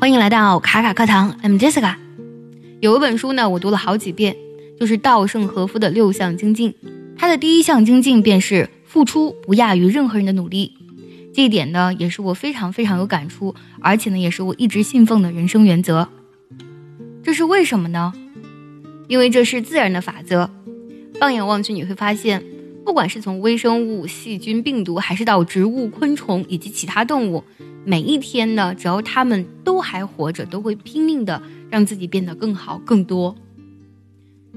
欢迎来到卡卡课堂，I'm Jessica。有一本书呢，我读了好几遍，就是稻盛和夫的六项精进。他的第一项精进便是付出不亚于任何人的努力。这一点呢，也是我非常非常有感触，而且呢，也是我一直信奉的人生原则。这是为什么呢？因为这是自然的法则。放眼望去，你会发现，不管是从微生物、细菌、病毒，还是到植物、昆虫以及其他动物。每一天呢，只要他们都还活着，都会拼命的让自己变得更好、更多。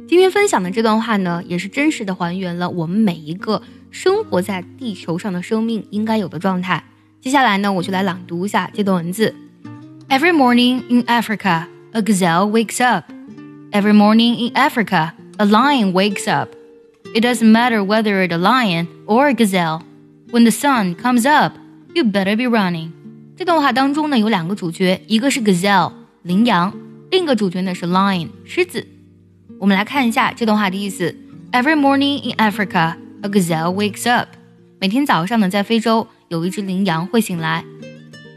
今天分享的这段话呢，也是真实的还原了我们每一个生活在地球上的生命应该有的状态。接下来呢，我就来朗读一下这段文字：Every morning in Africa, a gazelle wakes up. Every morning in Africa, a lion wakes up. It doesn't matter whether it's a lion or a gazelle. When the sun comes up, you better be running. 这段话当中呢，有两个主角，一个是 gazelle 羚羊，另一个主角呢是 lion 狮子。我们来看一下这段话的意思：Every morning in Africa, a gazelle wakes up。每天早上呢，在非洲有一只羚羊会醒来。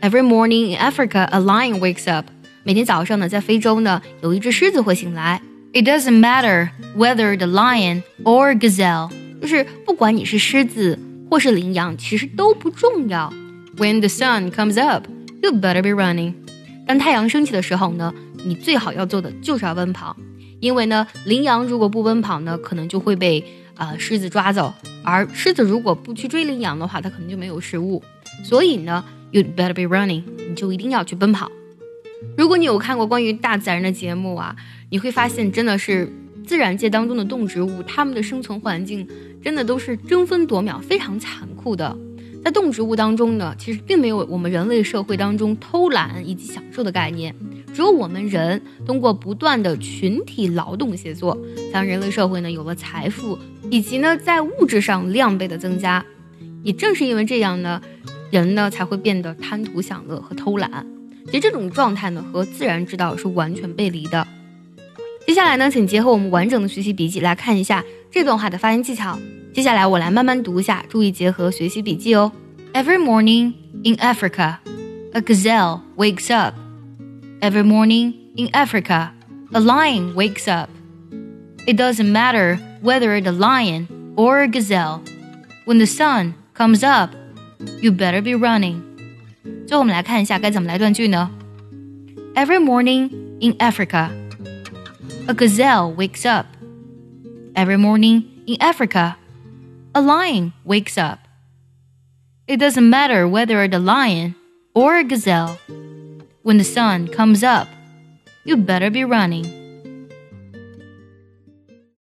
Every morning in Africa, a lion wakes up。每天早上呢，在非洲呢，有一只狮子会醒来。It doesn't matter whether the lion or gazelle，就是不管你是狮子或是羚羊，其实都不重要。When the sun comes up, you better be running。当太阳升起的时候呢，你最好要做的就是要奔跑，因为呢，羚羊如果不奔跑呢，可能就会被啊狮子抓走；而狮子如果不去追羚羊的话，它可能就没有食物。所以呢，you better be running，你就一定要去奔跑。如果你有看过关于大自然的节目啊，你会发现真的是自然界当中的动植物，它们的生存环境真的都是争分夺秒，非常残酷的。在动植物当中呢，其实并没有我们人类社会当中偷懒以及享受的概念，只有我们人通过不断的群体劳动协作，让人类社会呢有了财富，以及呢在物质上量倍的增加。也正是因为这样呢，人呢才会变得贪图享乐和偷懒。其实这种状态呢和自然之道是完全背离的。接下来呢，请结合我们完整的学习笔记来看一下这段话的发音技巧。接下来我来慢慢读一下，注意结合学习笔记哦。Every morning in Africa, a gazelle wakes up. Every morning in Africa, a lion wakes up. It doesn't matter whether it's a lion or a gazelle. When the sun comes up, you better be running. 最后我们来看一下该怎么来断句呢？Every morning in Africa, a gazelle wakes up. Every morning in Africa, a lion wakes up. It doesn't matter whether it's a lion or a gazelle. When the sun comes up, you better be running.